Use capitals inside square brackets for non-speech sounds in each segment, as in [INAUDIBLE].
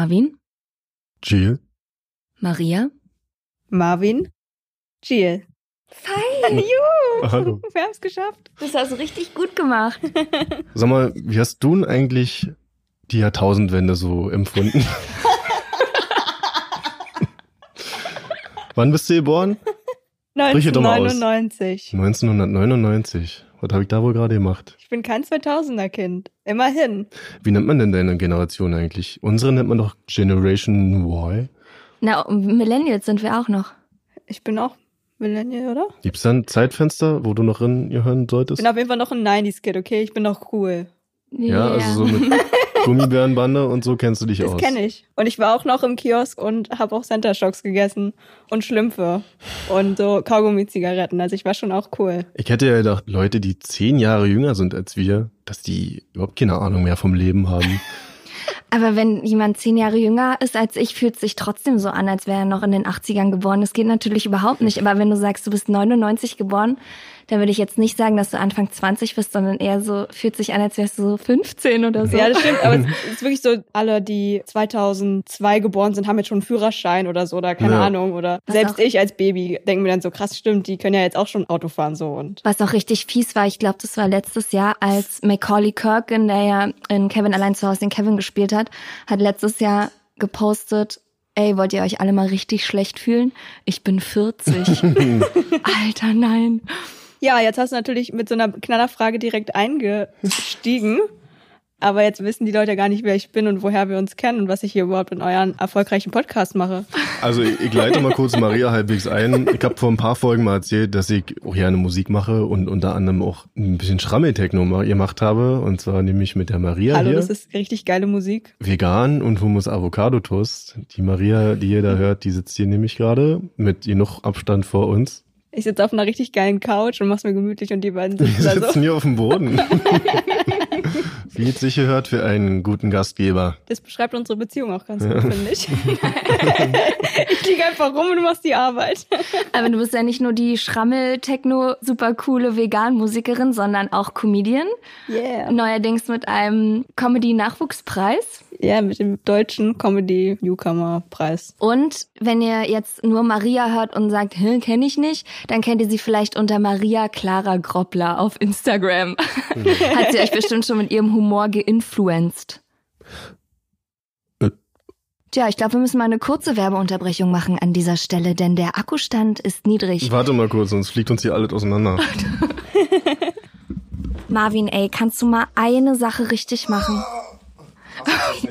Marvin? Jill? Maria? Marvin? Jill. Fein, [LAUGHS] juhu! Hallo. [LAUGHS] Wir haben es geschafft. Das hast du richtig gut gemacht. [LAUGHS] Sag mal, wie hast du denn eigentlich die Jahrtausendwende so empfunden? Wann bist du geboren? Sprich doch mal aus. 1999. 1999. Was habe ich da wohl gerade gemacht? Ich bin kein 2000er Kind. Immerhin. Wie nennt man denn deine Generation eigentlich? Unsere nennt man doch Generation Y. Na, Millennials sind wir auch noch. Ich bin auch Millennial, oder? Gibt's da ein Zeitfenster, wo du noch hören Ich solltest? bin auf jeden Fall noch ein 90s-Kid, okay? Ich bin noch cool. Ja, also so mit [LAUGHS] Gummibärenbande und so kennst du dich Das aus. kenne ich. Und ich war auch noch im Kiosk und habe auch Center Shocks gegessen und Schlümpfe und so Kaugummi-Zigaretten. Also ich war schon auch cool. Ich hätte ja gedacht, Leute, die zehn Jahre jünger sind als wir, dass die überhaupt keine Ahnung mehr vom Leben haben. [LAUGHS] Aber wenn jemand zehn Jahre jünger ist als ich, fühlt es sich trotzdem so an, als wäre er noch in den 80ern geboren. Das geht natürlich überhaupt nicht. Aber wenn du sagst, du bist 99 geboren, dann würde ich jetzt nicht sagen, dass du Anfang 20 bist, sondern eher so, fühlt sich an, als wärst du so 15 oder so. Ja, das stimmt. Aber es [LAUGHS] ist wirklich so, alle, die 2002 geboren sind, haben jetzt schon einen Führerschein oder so oder keine Ja. Ahnung. Oder Was selbst auch- ich als Baby denke mir dann so, krass, stimmt, die können ja jetzt auch schon Auto fahren so. Und Was auch richtig fies war, ich glaube, das war letztes Jahr, als Macaulay Culkin, der ja in Kevin allein zu Hause den Kevin gespielt hat, hat letztes Jahr gepostet, ey, wollt ihr euch alle mal richtig schlecht fühlen? Ich bin 40. [LAUGHS] Alter, nein. Ja, jetzt hast du natürlich mit so einer Knallerfrage direkt eingestiegen. Aber jetzt wissen die Leute gar nicht, wer ich bin und woher wir uns kennen und was ich hier überhaupt in euren erfolgreichen Podcast mache. Also ich, ich leite mal kurz Maria halbwegs ein. Ich habe vor ein paar Folgen mal erzählt, dass ich auch gerne Musik mache und unter anderem auch ein bisschen Schrammeltechno gemacht habe. Und zwar nämlich mit der Maria Hallo, hier. das ist richtig geile Musik. Vegan und Hummus Avocado Toast. Die Maria, die ihr da hört, die sitzt hier nämlich gerade mit genug Abstand vor uns. Ich sitze auf einer richtig geilen Couch und mach's mir gemütlich und die beiden Wir sitzen da sitzen so. hier auf dem Boden. [LAUGHS] Wie es sich gehört für einen guten Gastgeber. Das beschreibt unsere Beziehung auch ganz gut, finde ich. [LAUGHS] ich liege einfach rum und du machst die Arbeit. Aber du bist ja nicht nur die Schrammel-Techno super coole Vegan-Musikerin, sondern auch Comedian. Yeah. Neuerdings mit einem Comedy-Nachwuchspreis. Ja, mit dem deutschen Comedy Newcomer Preis. Und wenn ihr jetzt nur Maria hört und sagt, kenne ich nicht, dann kennt ihr sie vielleicht unter Maria Clara Groppler auf Instagram. Hat sie euch bestimmt schon mit ihrem Humor geinfluenced. Äh. Tja, ich glaube, wir müssen mal eine kurze Werbeunterbrechung machen an dieser Stelle, denn der Akkustand ist niedrig. Warte mal kurz, sonst fliegt uns hier alles auseinander. [LAUGHS] Marvin, ey, kannst du mal eine Sache richtig machen? [LAUGHS]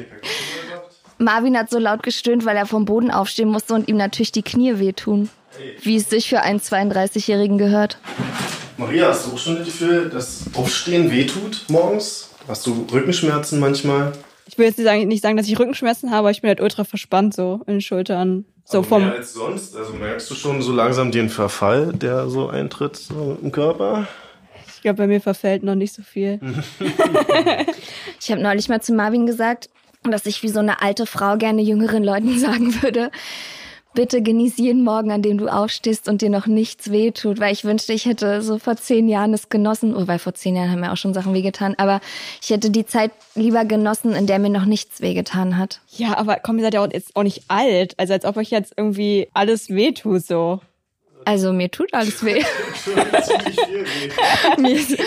Marvin hat so laut gestöhnt, weil er vom Boden aufstehen musste und ihm natürlich die Knie wehtun. Wie es sich für einen 32-Jährigen gehört. Maria, hast du auch schon das Gefühl, dass Aufstehen wehtut morgens? Hast du Rückenschmerzen manchmal? Ich will jetzt nicht sagen, nicht sagen, dass ich Rückenschmerzen habe, aber ich bin halt ultra verspannt so in den Schultern. So vom. mehr als sonst? Also merkst du schon so langsam den Verfall, der so eintritt so im Körper? Ich glaube, bei mir verfällt noch nicht so viel. [LAUGHS] Ich habe neulich mal zu Marvin gesagt, dass ich wie so eine alte Frau gerne jüngeren Leuten [LAUGHS] sagen würde, bitte genieß jeden Morgen, an dem du aufstehst und dir noch nichts wehtut, weil ich wünschte, ich hätte so vor zehn Jahren es genossen, oh, weil vor zehn Jahren haben mir auch schon Sachen wehgetan, aber ich hätte die Zeit lieber genossen, in der mir noch nichts wehgetan hat. Ja, aber komm, ihr seid ja auch jetzt auch nicht alt. Also als ob euch jetzt irgendwie alles wehtut so. Also mir tut alles [LAUGHS] weh.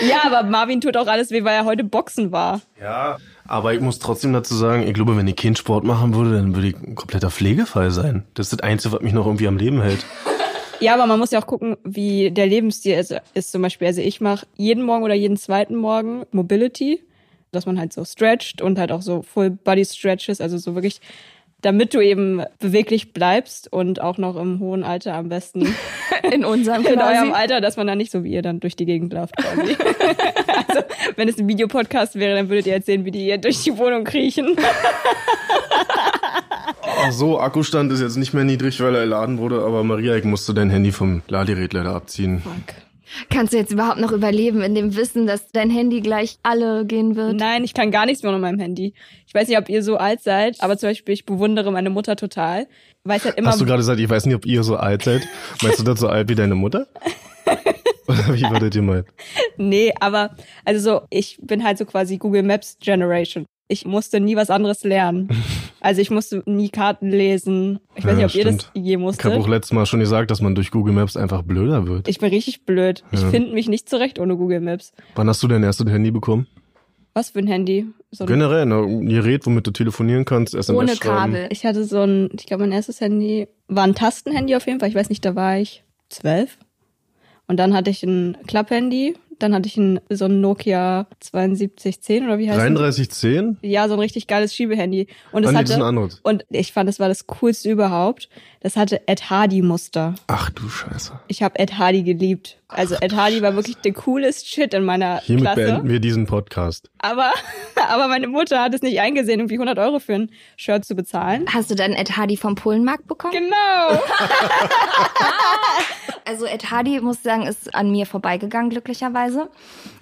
Ja, aber Marvin tut auch alles weh, weil er heute Boxen war. Ja, aber ich muss trotzdem dazu sagen, ich glaube, wenn ich keinen Sport machen würde, dann würde ich ein kompletter Pflegefall sein. Das ist das Einzige, was mich noch irgendwie am Leben hält. Ja, aber man muss ja auch gucken, wie der Lebensstil ist, ist zum Beispiel. Also ich mache jeden Morgen oder jeden zweiten Morgen Mobility, dass man halt so stretcht und halt auch so Full Body Stretches, also so wirklich damit du eben beweglich bleibst und auch noch im hohen Alter am besten [LAUGHS] In unserem [LAUGHS] in quasi. eurem Alter, dass man dann nicht so wie ihr dann durch die Gegend läuft quasi. [LAUGHS] also, wenn es ein Videopodcast wäre, dann würdet ihr jetzt sehen, wie die hier durch die Wohnung kriechen. Ach so, Akkustand ist jetzt nicht mehr niedrig, weil er geladen wurde, aber Maria, ich musste dein Handy vom Ladegerät leider abziehen. Kannst du jetzt überhaupt noch überleben in dem Wissen, dass dein Handy gleich alle gehen wird? Nein, ich kann gar nichts mehr auf meinem Handy. Ich weiß nicht, ob ihr so alt seid, aber zum Beispiel, ich bewundere meine Mutter total. Weiß halt immer, Hast du gerade gesagt, ich weiß nicht, ob ihr so alt seid? Meinst du das so alt wie deine Mutter? [LAUGHS] Oder wie war das gemeint? nee, aber also so, ich bin halt so quasi Google Maps Generation. Ich musste nie was anderes lernen. [LAUGHS] Also ich musste nie Karten lesen. Ich weiß Ja, nicht, ob ihr das stimmt. je Ich habe auch musstet. letztes Mal schon gesagt, dass man durch Google Maps einfach blöder wird. Ich bin richtig blöd. Ich Ja. finde mich nicht zurecht ohne Google Maps. Wann hast du dein erstes Handy bekommen? Was für ein Handy? So ein, Generell, ne, ein Gerät, womit du telefonieren kannst, SMS Ohne schreiben. Kabel. ich hatte so ein, ich glaube, mein erstes Handy war ein Tastenhandy auf jeden Fall. Ich weiß nicht, da war ich zwölf. Und dann hatte ich ein Klapphandy. Dann hatte ich ein, so ein Nokia 7210 oder wie heißt das? 3310? Ja, so ein richtig geiles Schiebehandy. Und es das hatte, anderes. und ich fand, das war das coolste überhaupt. Das hatte Ed Hardy Muster. Ach du Scheiße. Ich habe Ed Hardy geliebt. Also Ed Hardy war wirklich der coolest Shit in meiner Hiermit Klasse. beenden wir diesen Podcast. Aber, [LAUGHS] aber meine Mutter hat es nicht eingesehen, irgendwie 100 Euro für ein Shirt zu bezahlen. Hast du dann Ed Hardy vom Polenmarkt bekommen? Genau. [LAUGHS] Also Ed Hardy, muss ich sagen, ist an mir vorbeigegangen, glücklicherweise.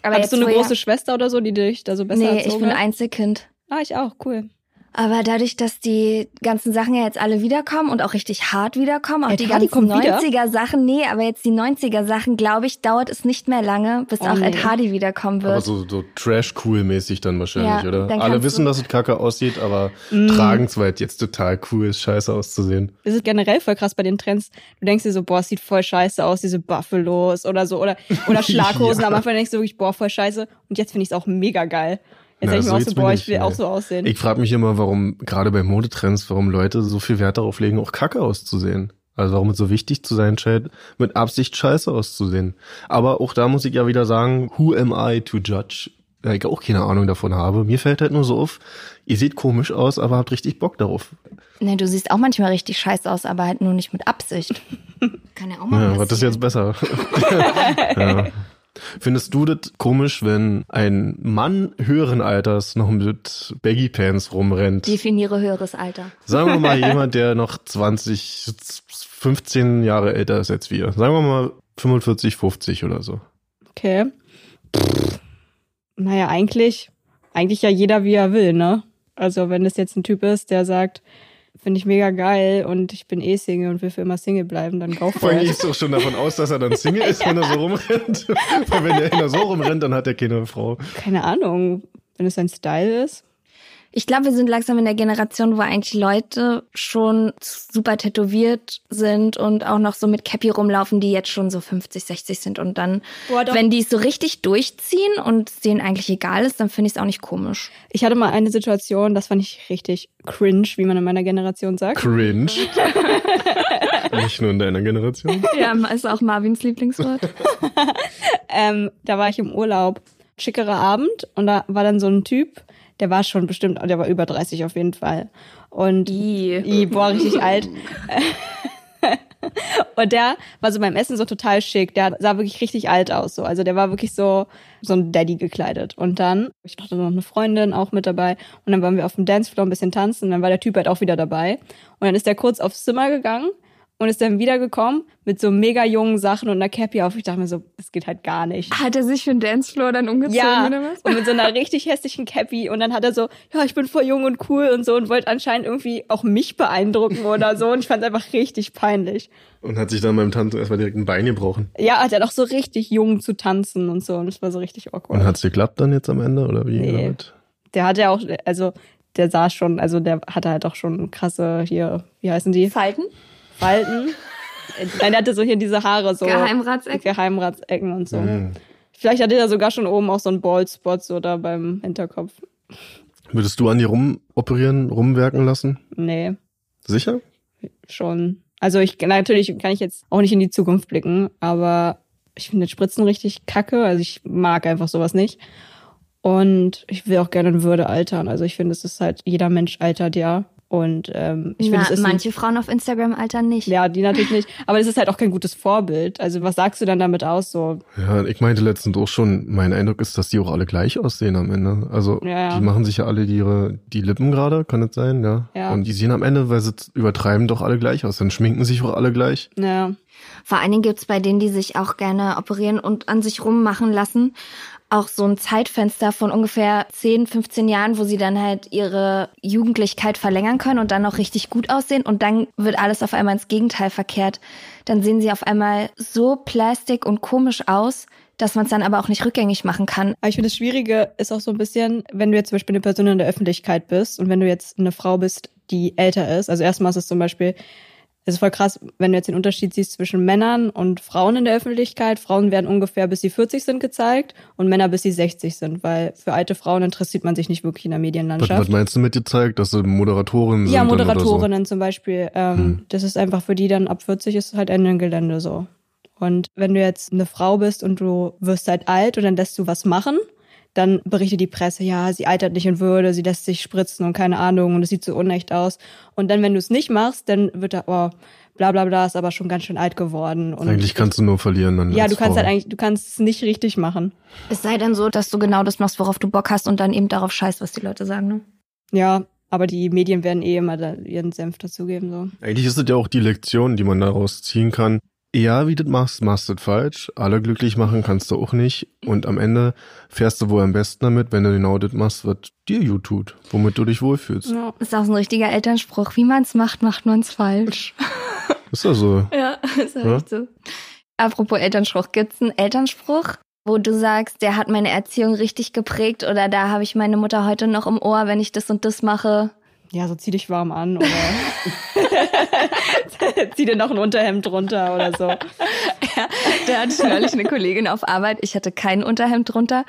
Aber Hattest du eine wo große Schwester oder so, die dich da so besser Nee, ich bin? Einzelkind. Ah, ich auch, cool. Aber dadurch, dass die ganzen Sachen ja jetzt alle wiederkommen und auch richtig hart wiederkommen, auch Ed die Hardy ganzen kommt wieder? 90er Sachen, nee, aber jetzt die 90er Sachen, glaube ich, dauert es nicht mehr lange, bis Oh, auch nee. Ed Hardy wiederkommen wird. Aber so, so Trash-Cool-mäßig dann wahrscheinlich, Ja, oder? dann Alle wissen, dass es kacke aussieht, aber Mm. tragen es, weil es jetzt total cool ist, scheiße auszusehen. Das ist generell voll krass bei den Trends. Du denkst dir so, boah, es sieht voll scheiße aus, diese Buffalos oder so, oder, oder [LAUGHS] Schlaghosen. Ja. Am Anfang denkst du wirklich, boah, voll scheiße. Und jetzt finde ich es auch mega geil. Jetzt denke ich mir auch so, boah, ich will nee. auch so aussehen. Ich frage mich immer, warum, gerade bei Modetrends, warum Leute so viel Wert darauf legen, auch kacke auszusehen. Also warum es so wichtig zu sein scheint, mit Absicht scheiße auszusehen. Aber auch da muss ich ja wieder sagen, who am I to judge? Weil ich auch keine Ahnung davon habe. Mir fällt halt nur so auf, ihr seht komisch aus, aber habt richtig Bock darauf. Nee, du siehst auch manchmal richtig scheiße aus, aber halt nur nicht mit Absicht. [LAUGHS] Kann ja auch mal Ja, was ist jetzt besser? [LAUGHS] ja. Findest du das komisch, wenn ein Mann höheren Alters noch mit Baggy Pants rumrennt? Definiere höheres Alter. Sagen wir mal [LAUGHS] jemand, der noch 20, 15 Jahre älter ist als wir. Sagen wir mal 45, 50 oder so. Okay. Naja, eigentlich, eigentlich ja jeder, wie er will, ne? Also, wenn das jetzt ein Typ ist, der sagt, finde ich mega geil und ich bin eh Single und will für immer Single bleiben, dann go for it. du auch schon davon aus, dass er dann Single ist, wenn er so rumrennt. [LAUGHS] Weil wenn der einer so rumrennt, dann hat er keine Frau. Keine Ahnung, wenn es sein Style ist. Ich glaube, wir sind langsam in der Generation, wo eigentlich Leute schon super tätowiert sind und auch noch so mit Cappy rumlaufen, die jetzt schon so 50, 60 sind. Und dann, Boah, wenn die es so richtig durchziehen und es denen eigentlich egal ist, dann finde ich es auch nicht komisch. Ich hatte mal eine Situation, das fand ich richtig cringe, wie man in meiner Generation sagt. Cringe. [LAUGHS] Nicht nur in deiner Generation. Ja, ist auch Marvins Lieblingswort. [LAUGHS] Ähm, da war ich im Urlaub, schickerer Abend und da war dann so ein Typ, der war schon bestimmt, der war über 30 auf jeden Fall. Und I, boah, richtig alt. [LAUGHS] Und der war so beim Essen so total schick. Der sah wirklich richtig alt aus. So. Also der war wirklich so, so ein Daddy gekleidet. Und dann, ich hatte noch eine Freundin auch mit dabei. Und dann waren wir auf dem Dancefloor ein bisschen tanzen. Und dann war der Typ halt auch wieder dabei. Und dann ist der kurz aufs Zimmer gegangen und ist dann wiedergekommen mit so mega jungen Sachen und einer Cappy auf. Ich dachte mir so, das geht halt gar nicht. Hat er sich für den Dancefloor dann umgezogen Ja, oder was? und mit so einer richtig hässlichen Cappy. Und dann hat er so, ja, ich bin voll jung und cool und so und wollte anscheinend irgendwie auch mich beeindrucken oder so. Und ich fand es einfach richtig peinlich. Und hat sich dann beim Tanzen erstmal direkt ein Bein gebrochen. Ja, hat er doch so richtig jung zu tanzen und so. Und das war so richtig awkward. Und hat's geklappt dann jetzt am Ende, oder wie? Nee. Was? der hat ja auch, also der sah schon, also der hatte halt auch schon krasse hier, wie heißen die? Falten? Falten. Nein, der hatte so hier diese Haare so. Geheimratsecken? Geheimratsecken und so. Mhm. Vielleicht hatte er sogar schon oben auch so einen Baldspot so da beim Hinterkopf. Würdest du an dir rumoperieren, rumwerken lassen? Nee, Sicher? schon. Also ich natürlich kann ich jetzt auch nicht in die Zukunft blicken, aber ich finde Spritzen richtig kacke. Also ich mag einfach sowas nicht. Und ich will auch gerne in Würde altern. Also ich finde, es ist halt, jeder Mensch altert ja. Und ähm, ich finde, es ist ein- manche Frauen auf Instagram altern nicht. ja, die natürlich nicht. Aber es ist halt auch kein gutes Vorbild. Also was sagst du dann damit aus? So, Ja, ich meinte letztens auch schon, mein Eindruck ist, dass die auch alle gleich aussehen am Ende. Also Ja, ja. die machen sich ja alle die, ihre, die Lippen gerade, kann das sein, ja? Ja. Und die sehen am Ende, weil sie übertreiben, doch alle gleich aus. Dann schminken sich auch alle gleich. ja. Vor allen Dingen gibt's bei denen, die sich auch gerne operieren und an sich rummachen lassen, auch so ein Zeitfenster von ungefähr 10, 15 Jahren, wo sie dann halt ihre Jugendlichkeit verlängern können und dann noch richtig gut aussehen und dann wird alles auf einmal ins Gegenteil verkehrt. Dann sehen sie auf einmal so plastik und komisch aus, dass man es dann aber auch nicht rückgängig machen kann. Aber ich finde, das Schwierige ist auch so ein bisschen, wenn du jetzt zum Beispiel eine Person in der Öffentlichkeit bist und wenn du jetzt eine Frau bist, die älter ist. Also erstmal ist es zum Beispiel, es ist voll krass, wenn du jetzt den Unterschied siehst zwischen Männern und Frauen in der Öffentlichkeit. Frauen werden ungefähr bis sie 40 sind gezeigt und Männer bis sie 60 sind, weil für alte Frauen interessiert man sich nicht wirklich in der Was, Medienlandschaft. was meinst du mit gezeigt, dass sie Moderatorinnen Ja, sind? oder Moderatorinnen zum Beispiel. Ähm, Hm. Das ist einfach für die dann ab 40 ist halt Ende im Gelände so. Und wenn du jetzt eine Frau bist und du wirst halt alt und dann lässt du was machen, dann berichtet die Presse, ja, sie altert nicht in Würde, sie lässt sich spritzen und keine Ahnung und es sieht so unecht aus. Und dann, wenn du es nicht machst, dann wird da, oh, bla bla bla, ist aber schon ganz schön alt geworden. Und? Eigentlich kannst du nur verlieren dann. ja, du kannst Frau. halt eigentlich, du kannst es nicht richtig machen. Es sei denn so, dass du genau das machst, worauf du Bock hast und dann eben darauf scheißt, was die Leute sagen. Ne? Ja, aber die Medien werden eh immer da ihren Senf dazugeben, so. Eigentlich ist es ja auch die Lektion, die man daraus ziehen kann. Ja, wie du das machst, machst du das falsch. Alle glücklich machen kannst du auch nicht. Und am Ende fährst du wohl am besten damit, wenn du genau das machst, was dir gut tut, womit du dich wohlfühlst. Ja. Ist auch so ein richtiger Elternspruch. Wie man's macht, macht man's falsch. [LAUGHS] Ist ja so. Ja, ist ja Ja? echt so. Apropos Elternspruch, gibt's einen Elternspruch, wo du sagst, der hat meine Erziehung richtig geprägt oder da habe ich meine Mutter heute noch im Ohr, wenn ich das und das mache? Ja, so zieh dich warm an oder [LAUGHS] [LAUGHS] zieh dir noch ein Unterhemd drunter oder so. Ja, [LAUGHS] da hatte ich neulich eine Kollegin auf Arbeit. Ich hatte kein Unterhemd drunter.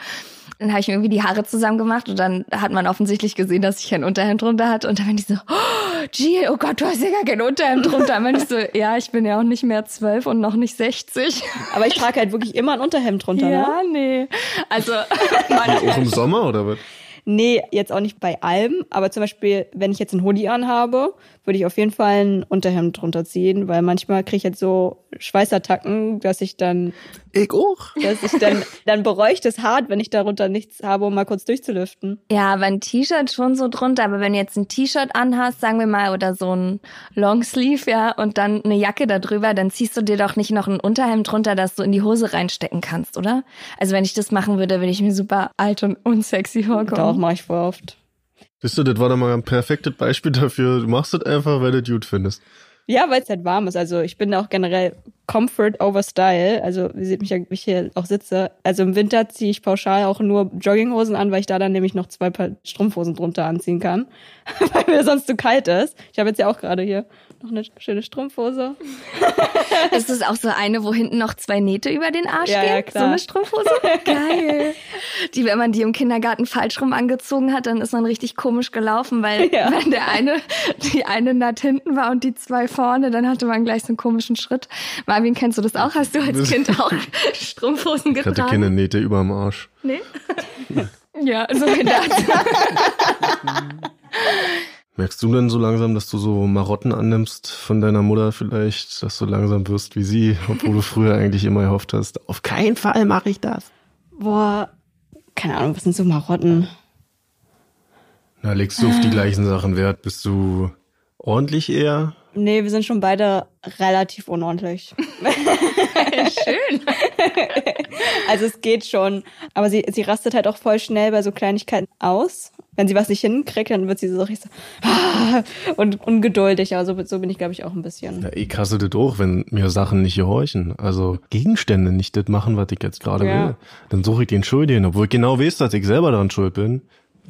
Dann habe ich mir irgendwie die Haare zusammen gemacht und dann hat man offensichtlich gesehen, dass ich kein Unterhemd drunter hatte. Und dann bin ich so, oh, Jill, oh Gott, du hast ja gar kein Unterhemd drunter. Dann bin ich so, ja, ich bin ja auch nicht mehr zwölf und noch nicht 60. Aber ich trage halt wirklich immer ein Unterhemd drunter, ne? Ja, nee. Also, [LAUGHS] Auch im Sommer oder was? Nee, jetzt auch nicht bei allem, aber zum Beispiel, wenn ich jetzt einen Hoodie anhabe, würde ich auf jeden Fall ein Unterhemd drunter ziehen, weil manchmal kriege ich jetzt so Schweißattacken, dass ich dann, Ich auch. dass ich dann, dann bereue ich das hart, wenn ich darunter nichts habe, um mal kurz durchzulüften. Ja, aber ein T-Shirt schon so drunter. Aber wenn du jetzt ein T-Shirt anhast, sagen wir mal, oder so ein Longsleeve, ja, und dann eine Jacke da drüber, dann ziehst du dir doch nicht noch ein Unterhemd drunter, das du in die Hose reinstecken kannst, oder? Also wenn ich das machen würde, würde ich mir super alt und unsexy vorkommen. Doch, mache ich voll oft. Siehst du, das war doch mal ein perfektes Beispiel dafür. Du machst das einfach, weil du gut findest. Ja, weil es halt warm ist. Also ich bin da auch generell Comfort over Style. Also ihr seht mich ja, wie ich hier auch sitze. Also im Winter ziehe ich pauschal auch nur Jogginghosen an, weil ich da dann nämlich noch zwei Paar Strumpfhosen drunter anziehen kann, [LAUGHS] weil mir sonst zu kalt ist. Ich habe jetzt ja auch gerade hier noch eine schöne Strumpfhose. [LAUGHS] Ist das auch so eine, wo hinten noch zwei Nähte über den Arsch Ja, gehen? ja, klar. So eine Strumpfhose? [LAUGHS] Geil. Die, wenn man die im Kindergarten falsch rum angezogen hat, dann ist man richtig komisch gelaufen, weil [LAUGHS] Ja. wenn der eine, die eine naht hinten war und die zwei vorne, dann hatte man gleich so einen komischen Schritt. Marvin, kennst du das auch? Hast du als Kind auch Strumpfhosen Ich hatte getragen? keine Nähte überm Arsch. Nee? ja, so gedacht. Merkst du denn so langsam, dass du so Marotten annimmst von deiner Mutter vielleicht, dass du langsam wirst wie sie, obwohl du früher eigentlich immer gehofft hast, auf keinen Fall mache ich das. Boah, keine Ahnung, was sind so Marotten? Na, legst du auf die gleichen Sachen Wert? Bist du ordentlich eher? Nee, wir sind schon beide relativ unordentlich. [LAUGHS] Schön. [LAUGHS] Also es geht schon. Aber sie, sie rastet halt auch voll schnell bei so Kleinigkeiten aus. Wenn sie was nicht hinkriegt, dann wird sie so richtig so ah, [LAUGHS] und ungeduldig. Aber so, so bin ich, glaube ich, auch ein bisschen. Ja, ich hasse das auch, wenn mir Sachen nicht gehorchen. Also Gegenstände nicht das machen, was ich jetzt gerade Ja. will. Dann suche ich den Schuldigen, obwohl ich genau weiß, dass ich selber daran schuld bin.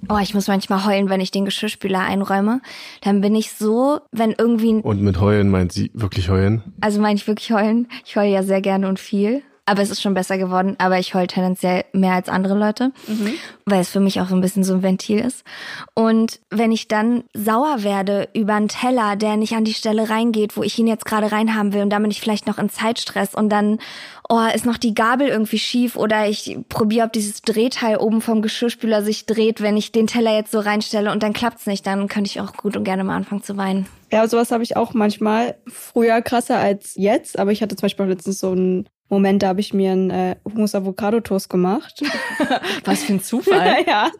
Oh, ich muss manchmal heulen, wenn ich den Geschirrspüler einräume. Dann bin ich so, wenn irgendwie, Und mit heulen meint sie wirklich heulen. also meine ich wirklich heulen. Ich heule ja sehr gerne und viel. Aber es ist schon besser geworden. Aber ich heul tendenziell mehr als andere Leute, weil es für mich auch so ein bisschen so ein Ventil ist. Und wenn ich dann sauer werde über einen Teller, der nicht an die Stelle reingeht, wo ich ihn jetzt gerade reinhaben will und dann bin ich vielleicht noch in Zeitstress und dann oh, ist noch die Gabel irgendwie schief oder ich probiere, ob dieses Drehteil oben vom Geschirrspüler sich dreht, wenn ich den Teller jetzt so reinstelle und dann klappt's nicht, dann könnte ich auch gut und gerne mal anfangen zu weinen. Ja, sowas habe ich auch manchmal. Früher krasser als jetzt, aber ich hatte zum Beispiel letztens so einen Moment, da habe ich mir einen äh, Hummus-Avocado-Toast gemacht. [LAUGHS] Was für ein Zufall. [LAUGHS] ja,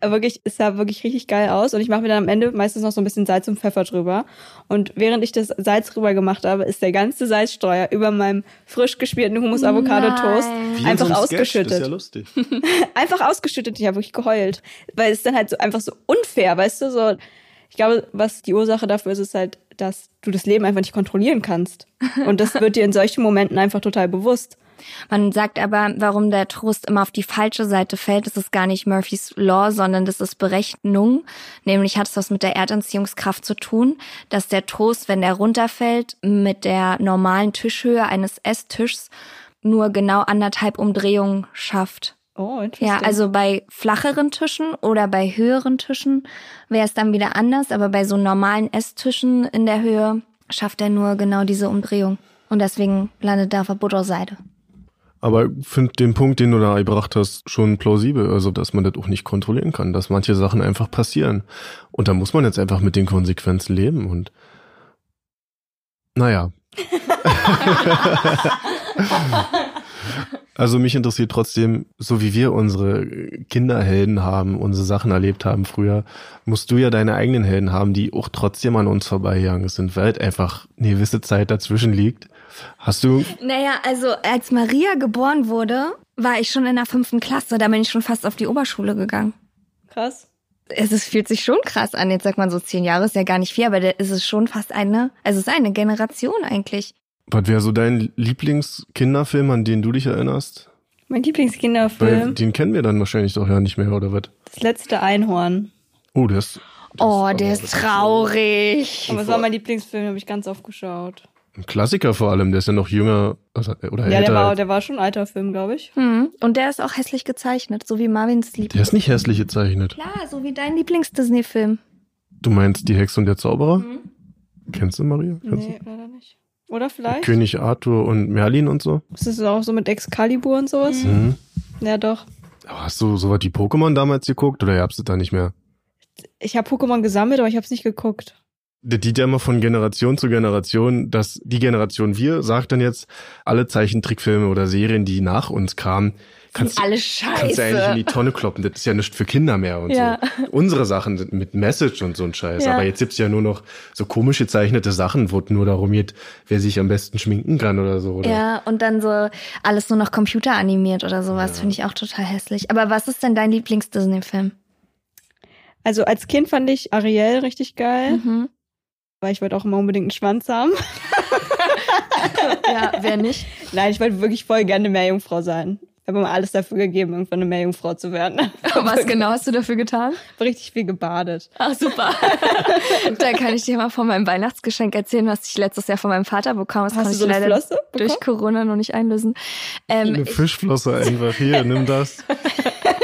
wirklich, es sah wirklich richtig geil aus. Und ich mache mir dann am Ende meistens noch so ein bisschen Salz und Pfeffer drüber. Und während ich das Salz drüber gemacht habe, ist der ganze Salzstreuer über meinem frisch gespielten Hummus-Avocado-Toast Nein. Wie in einfach so Sketch, ausgeschüttet. Das ist ja lustig. [LAUGHS] einfach ausgeschüttet. Ich habe wirklich geheult. Weil es dann halt so einfach so unfair, weißt du, so. Ich glaube, was die Ursache dafür ist, ist halt, dass du das Leben einfach nicht kontrollieren kannst. Und das wird dir in solchen Momenten einfach total bewusst. Man sagt aber, warum der Trost immer auf die falsche Seite fällt, das ist gar nicht Murphys Law, sondern das ist Berechnung. Nämlich hat es was mit der Erdanziehungskraft zu tun, dass der Trost, wenn der runterfällt, mit der normalen Tischhöhe eines Esstischs nur genau anderthalb Umdrehungen schafft. Oh, interessant. Ja, also bei flacheren Tischen oder bei höheren Tischen wäre es dann wieder anders, aber bei so normalen Esstischen in der Höhe schafft er nur genau diese Umdrehung. Und deswegen landet er auf der Butterseite. Aber ich finde den Punkt, den du da gebracht hast, schon plausibel. Also, dass man das auch nicht kontrollieren kann, dass manche Sachen einfach passieren. Und da muss man jetzt einfach mit den Konsequenzen leben und naja. [LAUGHS] [LAUGHS] [LAUGHS] Also mich interessiert trotzdem, so wie wir unsere Kinderhelden haben, unsere Sachen erlebt haben früher, musst du ja deine eigenen Helden haben, die auch trotzdem an uns vorbeigegangen sind, weil halt einfach eine gewisse Zeit dazwischen liegt. Hast du, Naja, also als Maria geboren wurde, war ich schon in der fünften Klasse. Da bin ich schon fast auf die Oberschule gegangen. Krass. Es ist, fühlt sich schon krass an. Jetzt sagt man so zehn Jahre ist ja gar nicht viel, aber es ist schon fast eine, also es ist eine Generation eigentlich. Was wäre so dein Lieblingskinderfilm, an den du dich erinnerst? Mein Weil Lieblingskinderfilm. den kennen wir dann wahrscheinlich doch ja nicht mehr, oder was? Das letzte Einhorn. Oh, der ist, Oh, der ist traurig. Aber es war mein Lieblingsfilm, den habe ich ganz oft geschaut. ein Klassiker vor allem, der ist ja noch jünger also, oder Ja, älter. der war, der war schon ein alter Film, glaube ich. Hm. Und der ist auch hässlich gezeichnet, so wie Marvins der Lieblings. ist nicht hässlich gezeichnet. Klar, so wie dein Lieblings-Disney-Film. Du meinst die Hexe und der Zauberer? Kennst du Maria? Kennst Nee, leider nicht. Oder vielleicht? König Arthur und Merlin und so? Ist das auch so mit Excalibur und sowas? Mhm. Ja, doch. Aber hast du sowas wie Pokémon damals geguckt oder gab's das da nicht mehr? Ich habe Pokémon gesammelt, aber ich habe es nicht geguckt. Das geht ja immer von Generation zu Generation, dass die Generation wir sagt dann jetzt, alle Zeichentrickfilme oder Serien, die nach uns kamen, kannst, alle kannst du eigentlich in scheiße. die Tonne kloppen. Das ist ja nicht für Kinder mehr und Ja. so. Unsere Sachen sind mit Message und so ein Scheiß. Ja. Aber jetzt gibt's ja nur noch so komisch gezeichnete Sachen, wo es nur darum geht, wer sich am besten schminken kann oder so. Oder? Ja, und dann so alles nur noch computeranimiert oder sowas, finde ich auch total hässlich. Aber was ist denn dein Lieblings-Disney-Film? Also als Kind fand ich Ariel richtig geil, Mhm. weil ich wollte auch immer unbedingt einen Schwanz haben. [LAUGHS] Ja, wer nicht? Nein, ich wollte wirklich voll gerne Meerjungfrau sein. Ich habe immer alles dafür gegeben, irgendwann eine Meerjungfrau zu werden. [LAUGHS] Was genau hast du dafür getan? richtig viel gebadet. Ach, super. [LAUGHS] da kann ich dir mal von meinem Weihnachtsgeschenk erzählen, was ich letztes Jahr von meinem Vater bekam. Das Hast kann du ich so eine leider Flosse bekommen? durch Corona noch nicht einlösen. Ähm, Eine Fischflosse einfach. Hier, nimm das. [LAUGHS]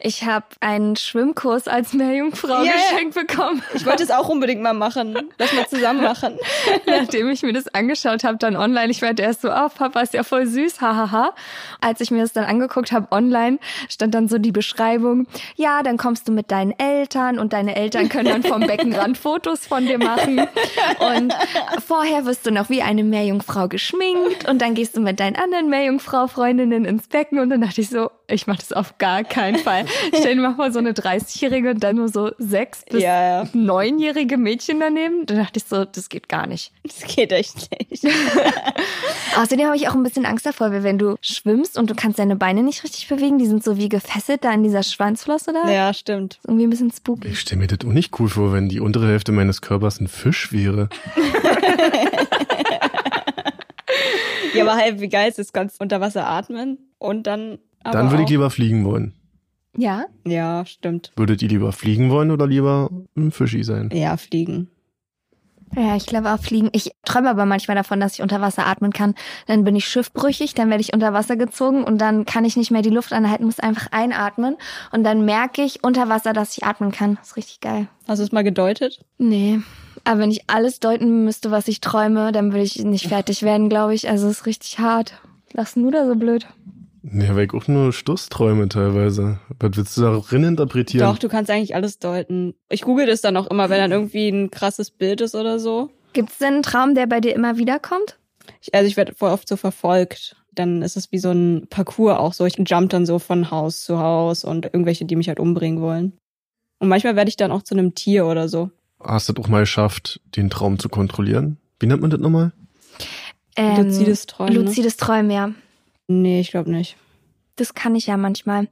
ich habe einen Schwimmkurs als Meerjungfrau ja. geschenkt bekommen. Ich wollte es auch unbedingt mal machen. Lass mal zusammen machen. [LAUGHS] Nachdem ich mir das angeschaut habe, dann online, ich meinte erst so, oh, Papa ist ja voll süß, hahaha. Als ich mir das dann angeguckt habe online, stand dann so die Beschreibung, ja, dann kommst du mit deinen Eltern und deine Eltern können dann vom Beckenrand [LAUGHS] Fotos von dir machen. Und vorher wirst du noch wie eine Meerjungfrau geschminkt und dann gehst du mit deinen anderen Meerjungfrau-Freundinnen ins Becken und dann dachte ich so, ich mache das auf gar keinen Fall. Stell dir mal vor, so eine 30-Jährige und dann nur so sechs bis Ja, ja. neunjährige Mädchen daneben. Da dachte ich so, das geht gar nicht. Das geht echt nicht. [LAUGHS] Außerdem habe ich auch ein bisschen Angst davor, weil wenn du schwimmst und du kannst deine Beine nicht richtig bewegen, die sind so wie gefesselt da in dieser Schwanzflosse da. Ja, stimmt. Ist irgendwie ein bisschen spooky. Ich stelle mir das auch nicht cool vor, wenn die untere Hälfte meines Körpers ein Fisch wäre. [LAUGHS] Ja, aber halt, wie geil ist es? Kannst unter Wasser atmen und dann. Aber Dann würde ich lieber fliegen wollen. Ja? Ja, stimmt. Würdet ihr lieber fliegen wollen oder lieber ein Fischi sein? Ja, fliegen. Ja, ich glaube auch fliegen. Ich träume aber manchmal davon, dass ich unter Wasser atmen kann. Dann bin ich schiffbrüchig, dann werde ich unter Wasser gezogen und dann kann ich nicht mehr die Luft anhalten, muss einfach einatmen. Und dann merke ich unter Wasser, dass ich atmen kann. Das ist richtig geil. Hast du es mal gedeutet? Nee. Aber wenn ich alles deuten müsste, was ich träume, dann würde ich nicht fertig werden, glaube ich. Also es ist richtig hart. Lass du da so blöd? Ja, weil ich auch nur Stoßträume teilweise. Was willst du da drin interpretieren? Doch, du kannst eigentlich alles deuten. Ich google das dann auch immer, wenn dann irgendwie ein krasses Bild ist oder so. Gibt's denn einen Traum, der bei dir immer wiederkommt? Ich, also ich werde voll oft so verfolgt. Dann ist es wie so ein Parcours auch so. Ich jump dann so von Haus zu Haus und irgendwelche, die mich halt umbringen wollen. Und manchmal werde ich dann auch zu einem Tier oder so. Hast du doch mal geschafft, den Traum zu kontrollieren? Wie nennt man das nochmal? Ähm, Luzides Träumen, ne? Luzides Träumen, ja. Nee, ich glaube nicht. Das kann ich ja manchmal.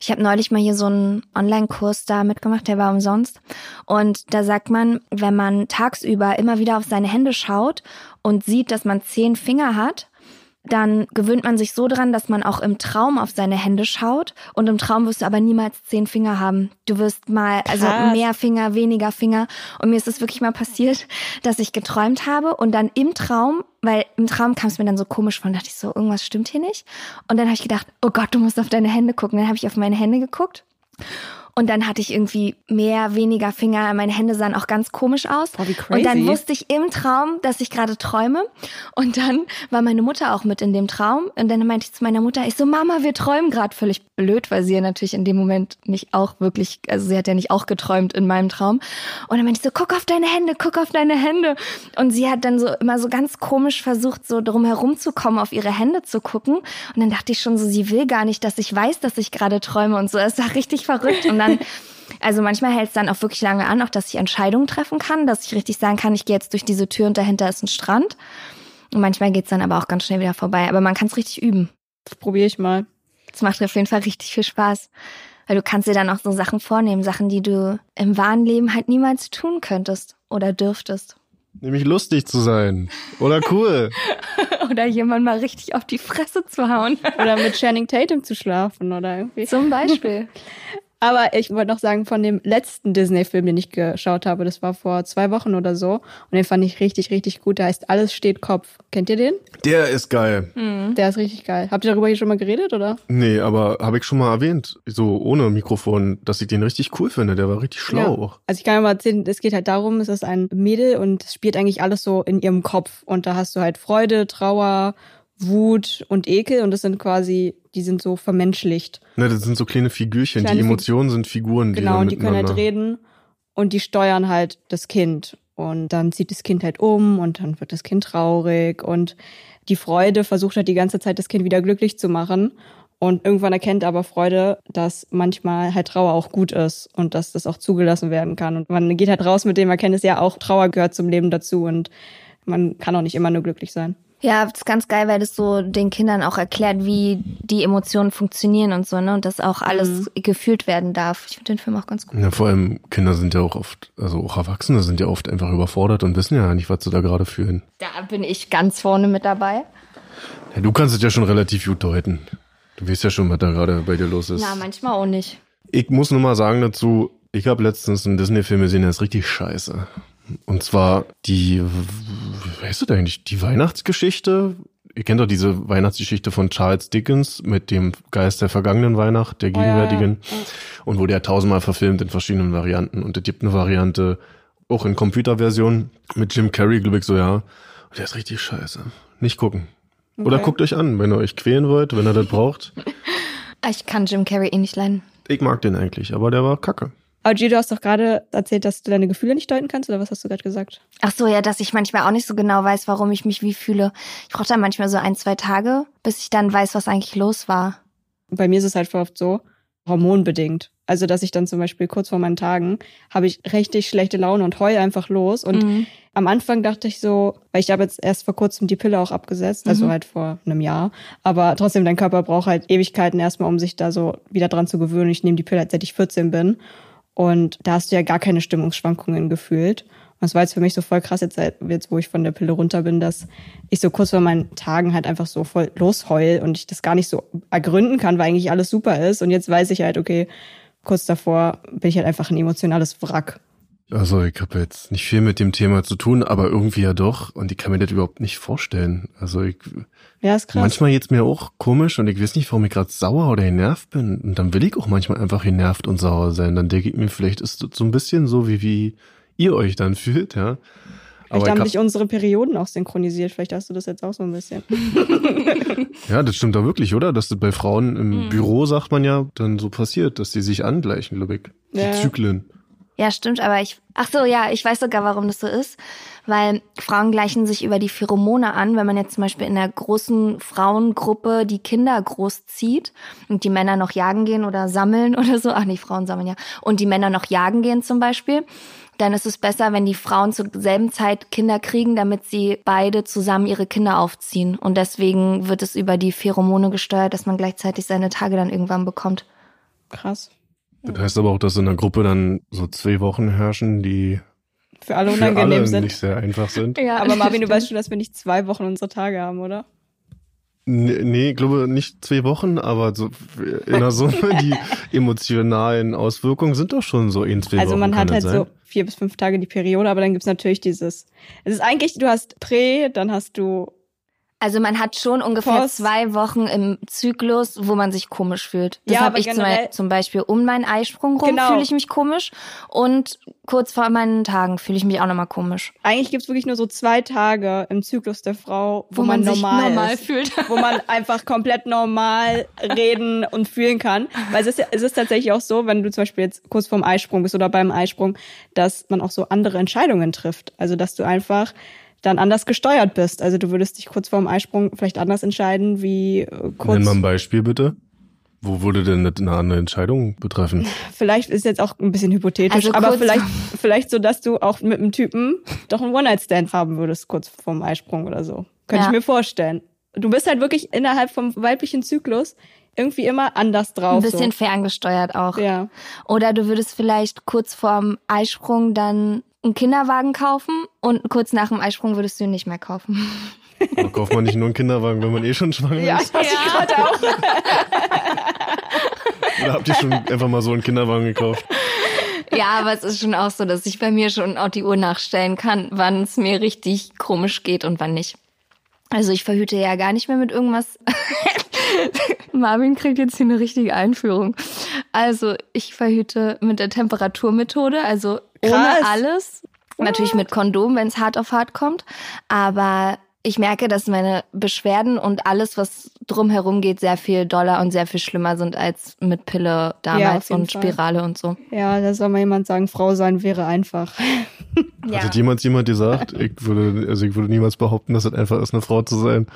Ich habe neulich mal hier so einen Online-Kurs da mitgemacht, der war umsonst. Und da sagt man, wenn man tagsüber immer wieder auf seine Hände schaut und sieht, dass man zehn Finger hat, dann gewöhnt man sich so dran, dass man auch im Traum auf seine Hände schaut. Und im Traum wirst du aber niemals zehn Finger haben. Du wirst mal, also Krass. mehr Finger, weniger Finger. Und mir ist es wirklich mal passiert, dass ich geträumt habe und dann im Traum, weil im Traum kam es mir dann so komisch vor, dachte ich so, irgendwas stimmt hier nicht. Und dann habe ich gedacht, oh Gott, du musst auf deine Hände gucken. Dann habe ich auf meine Hände geguckt. Und dann hatte ich irgendwie mehr, weniger Finger. Meine Hände sahen auch ganz komisch aus. Boah, wie Und dann crazy. wusste ich im Traum, dass ich gerade träume. Und dann war meine Mutter auch mit in dem Traum. Und dann meinte ich zu meiner Mutter, ich so, Mama, wir träumen gerade völlig blöd, weil sie ja natürlich in dem Moment nicht auch wirklich, also sie hat ja nicht auch geträumt in meinem Traum. Und dann meinte ich so, guck auf deine Hände, guck auf deine Hände. Und sie hat dann so immer so ganz komisch versucht, so drum herumzukommen, auf ihre Hände zu gucken. Und dann dachte ich schon so, sie will gar nicht, dass ich weiß, dass ich gerade träume und so. Es war richtig verrückt. Und dann also manchmal hält es dann auch wirklich lange an, auch dass ich Entscheidungen treffen kann, dass ich richtig sagen kann, ich gehe jetzt durch diese Tür und dahinter ist ein Strand. Und manchmal geht's dann aber auch ganz schnell wieder vorbei. Aber man kann es richtig üben. Das probiere ich mal. Das macht auf jeden Fall richtig viel Spaß. Weil du kannst dir dann auch so Sachen vornehmen, Sachen, die du im wahren Leben halt niemals tun könntest oder dürftest. Nämlich lustig zu sein. Oder cool. [LAUGHS] Oder jemand mal richtig auf die Fresse zu hauen. Oder mit Channing Tatum zu schlafen oder irgendwie. Zum Beispiel. [LAUGHS] Aber ich wollte noch sagen, von dem letzten Disney-Film, den ich geschaut habe, das war vor zwei Wochen oder so. Und den fand ich richtig, richtig gut. Der heißt Alles steht Kopf. Kennt ihr den? Der ist geil. Der ist richtig geil. Habt ihr darüber hier schon mal geredet, oder? Nee, aber habe ich schon mal erwähnt, so ohne Mikrofon, dass ich den richtig cool finde. Der war richtig schlau Ja. auch. Also ich kann ja mal erzählen, es geht halt darum, es ist ein Mädel und es spielt eigentlich alles so in ihrem Kopf. Und da hast du halt Freude, Trauer, Wut und Ekel und das sind quasi, die sind so vermenschlicht. Ne, das sind so kleine Figürchen. Kleine die Fig- Emotionen sind Figuren, die Genau, und die können halt reden und die steuern halt das Kind. Und dann zieht das Kind halt um und dann wird das Kind traurig und die Freude versucht halt die ganze Zeit das Kind wieder glücklich zu machen. Und irgendwann erkennt aber Freude, dass manchmal halt Trauer auch gut ist und dass das auch zugelassen werden kann. Und man geht halt raus mit dem Erkenntnis, ja, auch Trauer gehört zum Leben dazu und man kann auch nicht immer nur glücklich sein. Ja, das ist ganz geil, weil das so den Kindern auch erklärt, wie die Emotionen funktionieren und so, ne? Und dass auch alles gefühlt werden darf. Ich finde den Film auch ganz gut. Ja, vor allem Kinder sind ja auch oft, also auch Erwachsene sind ja oft einfach überfordert und wissen ja nicht, was sie da gerade fühlen. Da bin ich ganz vorne mit dabei. Ja, du kannst es ja schon relativ gut deuten. Du weißt ja schon, was da gerade bei dir los ist. Na, manchmal auch nicht. Ich muss nur mal sagen dazu, ich habe letztens einen Disney-Film gesehen, der ist richtig scheiße. Und zwar die, wie heißt das eigentlich, die Weihnachtsgeschichte? Ihr kennt doch diese Weihnachtsgeschichte von Charles Dickens mit dem Geist der vergangenen Weihnacht, der Oh ja, gegenwärtigen. ja. Und wo der tausendmal verfilmt in verschiedenen Varianten. Und es gibt eine Variante, auch in Computerversion, mit Jim Carrey, glaube ich, so, ja. Und der ist richtig scheiße. Nicht gucken. Oder Okay. guckt euch an, wenn ihr euch quälen wollt, wenn ihr das braucht. [LAUGHS] Ich kann Jim Carrey eh nicht leiden. Ich mag den eigentlich, aber der war kacke. Aber G, du hast doch gerade erzählt, dass du deine Gefühle nicht deuten kannst, oder was hast du gerade gesagt? Ach so, ja, dass ich manchmal auch nicht so genau weiß, warum ich mich wie fühle. Ich brauche dann manchmal so ein, zwei Tage, bis ich dann weiß, was eigentlich los war. bei mir ist es halt voll oft so, hormonbedingt. Also, dass ich dann zum Beispiel kurz vor meinen Tagen habe ich richtig schlechte Laune und heul einfach los. Und Mhm. am Anfang dachte ich so, weil ich habe jetzt erst vor kurzem die Pille auch abgesetzt, also Mhm. halt vor einem Jahr. Aber trotzdem, dein Körper braucht halt Ewigkeiten erstmal, um sich da so wieder dran zu gewöhnen. Ich nehme die Pille, halt, seit ich 14 bin. Und da hast du ja gar keine Stimmungsschwankungen gefühlt. Und das war jetzt für mich so voll krass, jetzt, jetzt wo ich von der Pille runter bin, dass ich so kurz vor meinen Tagen halt einfach so voll losheul und ich das gar nicht so ergründen kann, weil eigentlich alles super ist. Und jetzt weiß ich halt, okay, kurz davor bin ich halt einfach ein emotionales Wrack. Also ich habe jetzt nicht viel mit dem Thema zu tun, aber irgendwie ja doch. Und ich kann mir das überhaupt nicht vorstellen. Also ich Ja, ist krass. manchmal geht's mir auch komisch und ich weiß nicht, warum ich gerade sauer oder genervt bin. Und dann will ich auch manchmal einfach genervt und sauer sein. Dann denke ich mir, vielleicht ist das so ein bisschen so, wie, wie ihr euch dann [LAUGHS] fühlt, ja. Vielleicht ich haben hab- sich unsere Perioden auch synchronisiert. Vielleicht hast du das jetzt auch so ein bisschen. [LAUGHS] Ja, das stimmt da wirklich, oder? Dass das bei Frauen im Mhm. Büro, sagt man ja, dann so passiert, dass die sich angleichen, glaube ich. Die Ja. Zyklen. Ja, stimmt, aber ich, ach so, ja, ich weiß sogar, warum das so ist. Weil Frauen gleichen sich über die Pheromone an, wenn man jetzt zum Beispiel in einer großen Frauengruppe die Kinder großzieht und die Männer noch jagen gehen oder sammeln [LAUGHS] oder so. Ach nee, Frauen sammeln ja. Und die Männer noch jagen gehen zum Beispiel. Dann ist es besser, wenn die Frauen zur selben Zeit Kinder kriegen, damit sie beide zusammen ihre Kinder aufziehen. Und deswegen wird es über die Pheromone gesteuert, dass man gleichzeitig seine Tage dann irgendwann bekommt. Krass. Das heißt aber auch, dass in der Gruppe dann so zwei Wochen herrschen, die Für alle für unangenehm alle sind. nicht sehr einfach sind. Ja, Aber [LAUGHS] Marvin, du weißt schon, dass wir nicht zwei Wochen unsere Tage haben, oder? Nee, nee, ich glaube nicht zwei Wochen, aber so in der Summe die [LAUGHS] emotionalen Auswirkungen sind doch schon so in zwei also Wochen. man kann hat halt sein? so vier bis fünf Tage die Periode, aber dann gibt's natürlich dieses. Es ist eigentlich, du hast Prä, dann hast du. Also man hat schon ungefähr Post. zwei Wochen im Zyklus, wo man sich komisch fühlt. Das Ja, habe ich zum, Beispiel um meinen Eisprung rum Genau. fühle ich mich komisch und kurz vor meinen Tagen fühle ich mich auch nochmal komisch. Eigentlich gibt's wirklich nur so zwei Tage im Zyklus der Frau, wo, man, sich normal, normal ist. fühlt. wo man einfach komplett normal reden und fühlen kann. Weil es ist, es ist tatsächlich auch so, wenn du zum Beispiel jetzt kurz vorm Eisprung bist oder beim Eisprung, dass man auch so andere Entscheidungen trifft. Also dass du einfach dann anders gesteuert bist. Also du würdest dich kurz vorm Eisprung vielleicht anders entscheiden, wie äh, kurz. Nenn mal ein Beispiel bitte. Wo würde denn das eine andere Entscheidung betreffen? [LAUGHS] Vielleicht ist jetzt auch ein bisschen hypothetisch, Also aber vielleicht, vielleicht so, dass du auch mit einem Typen doch einen One-Night-Stand haben würdest, kurz vorm Eisprung oder so. Könnte Ja. ich mir vorstellen. Du bist halt wirklich innerhalb vom weiblichen Zyklus irgendwie immer anders drauf. Ein bisschen so. ferngesteuert auch. Ja. Oder du würdest vielleicht kurz vorm Eisprung dann einen Kinderwagen kaufen und kurz nach dem Eisprung würdest du ihn nicht mehr kaufen. Da kauft man nicht nur einen Kinderwagen, wenn man eh schon schwanger Ja, ist? das ich gerade auch. Oder habt ihr schon einfach mal so einen Kinderwagen gekauft? Ja, aber es ist schon auch so, dass ich bei mir schon auf die Uhr nachstellen kann, wann es mir richtig komisch geht und wann nicht. Also ich verhüte ja gar nicht mehr mit irgendwas. [LAUGHS] Marvin kriegt jetzt hier eine richtige Einführung. Also ich verhüte mit der Temperaturmethode, also ohne Krass. alles. Natürlich mit Kondom, wenn es hart auf hart kommt. Aber ich merke, dass meine Beschwerden und alles, was drumherum geht, sehr viel doller und sehr viel schlimmer sind als mit Pille damals jeden und Fall. Spirale und so. Ja, da soll mal jemand sagen, Frau sein wäre einfach. Hat jemals jemand gesagt? Ich würde, also ich würde niemals behaupten, dass es einfach ist, eine Frau zu sein.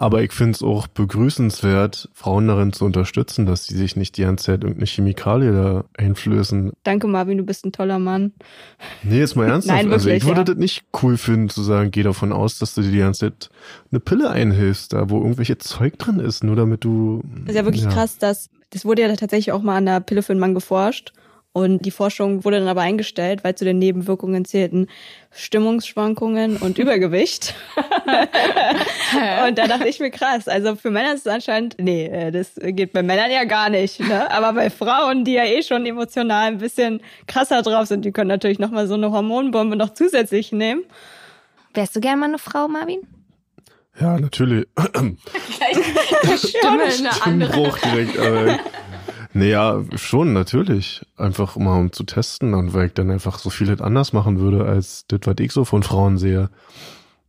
Aber ich finde es auch begrüßenswert, Frauen darin zu unterstützen, dass sie sich nicht die ganze Zeit irgendeine Chemikalie da einflößen. Danke, Marvin, du bist ein toller Mann. Nee, jetzt mal [LAUGHS] ernsthaft. Nein, also ich wirklich, würde ja. das nicht cool finden, zu sagen, geh davon aus, dass du dir die ganze Zeit eine Pille einhilfst, da wo irgendwelche Zeug drin ist, nur damit du. Das ist ja wirklich krass, dass das wurde ja tatsächlich auch mal an der Pille für einen Mann geforscht. Und die Forschung wurde dann aber eingestellt, weil zu den Nebenwirkungen zählten Stimmungsschwankungen und [LAUGHS] Übergewicht. und da dachte ich mir krass, also für Männer ist es anscheinend, nee, äh, das geht bei Männern ja gar nicht. Ne? Aber bei Frauen, die ja eh schon emotional ein bisschen krasser drauf sind, die können natürlich nochmal so eine Hormonbombe noch zusätzlich nehmen. Wärst du gern mal eine Frau, Marvin? Ja, natürlich. Stimme eine Stimmbruch direkt, aber. Naja, schon, natürlich. Einfach mal um zu testen und weil ich dann einfach so viel anders machen würde, als das, was ich so von Frauen sehe.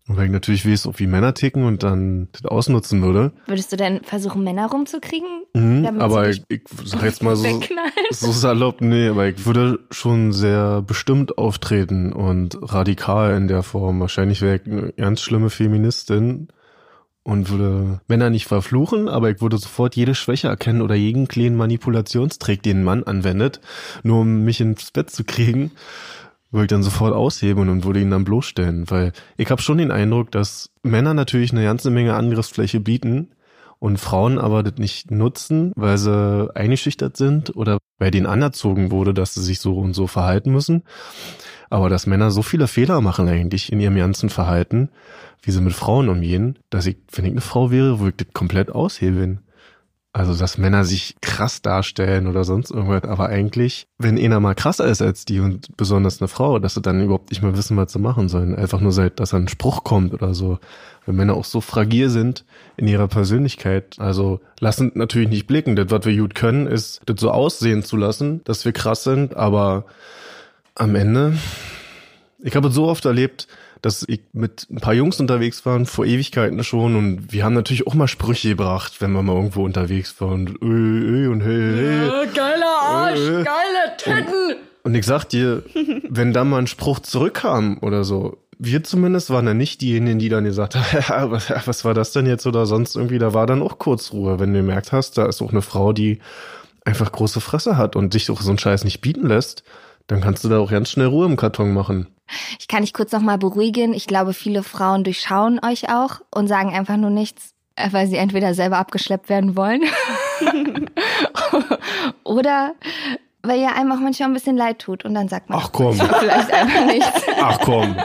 Und weil ich natürlich weiß, wie Männer ticken und dann das ausnutzen würde. Würdest du denn versuchen, Männer rumzukriegen? Mhm, aber ich, ich sag jetzt mal so, so salopp, nee, aber ich würde schon sehr bestimmt auftreten und radikal in der Form. Wahrscheinlich wäre ich eine ganz schlimme Feministin und würde Männer nicht verfluchen, aber ich würde sofort jede Schwäche erkennen oder jeden kleinen Manipulationstrick, den ein Mann anwendet, nur um mich ins Bett zu kriegen, würde ich dann sofort aushebeln und würde ihn dann bloßstellen, weil ich habe schon den Eindruck, dass Männer natürlich eine ganze Menge Angriffsfläche bieten, und Frauen aber das nicht nutzen, weil sie eingeschüchtert sind oder bei denen anerzogen wurde, dass sie sich so und so verhalten müssen. Aber dass Männer so viele Fehler machen eigentlich in ihrem ganzen Verhalten, wie sie mit Frauen umgehen, dass ich, wenn ich eine Frau wäre, würde ich das komplett aushebeln. Also, dass Männer sich krass darstellen oder sonst irgendwas, aber eigentlich, wenn einer mal krasser ist als die und besonders eine Frau, dass sie dann überhaupt nicht mehr wissen, was sie machen sollen. Einfach nur seit, dass ein Spruch kommt oder so. Wenn Männer auch so fragil sind in ihrer Persönlichkeit, also lassen natürlich nicht blicken. Das, was wir gut können, ist, das so aussehen zu lassen, dass wir krass sind, aber am Ende, ich habe es so oft erlebt, dass ich mit ein paar Jungs unterwegs waren, vor Ewigkeiten schon, und wir haben natürlich auch mal Sprüche gebracht, wenn wir mal irgendwo unterwegs waren. Und, öh, öh, und hey, hey. geiler Arsch, Äh, geile Titten. Und ich sag dir, wenn da mal ein Spruch zurückkam oder so, wir zumindest waren ja nicht diejenigen, die dann gesagt haben, [LAUGHS] was, was war das denn jetzt oder sonst irgendwie, da war dann auch kurz Ruhe, wenn du gemerkt hast, da ist auch eine Frau, die einfach große Fresse hat und sich auch so einen Scheiß nicht bieten lässt, dann kannst du da auch ganz schnell Ruhe im Karton machen. Ich kann dich kurz noch mal beruhigen. Ich glaube, viele Frauen durchschauen euch auch und sagen einfach nur nichts, äh, weil sie entweder selber abgeschleppt werden wollen [LAUGHS] oder weil ihr einem auch manchmal ein bisschen leid tut und dann sagt man Ach komm, [LAUGHS] vielleicht einfach nichts. ach komm.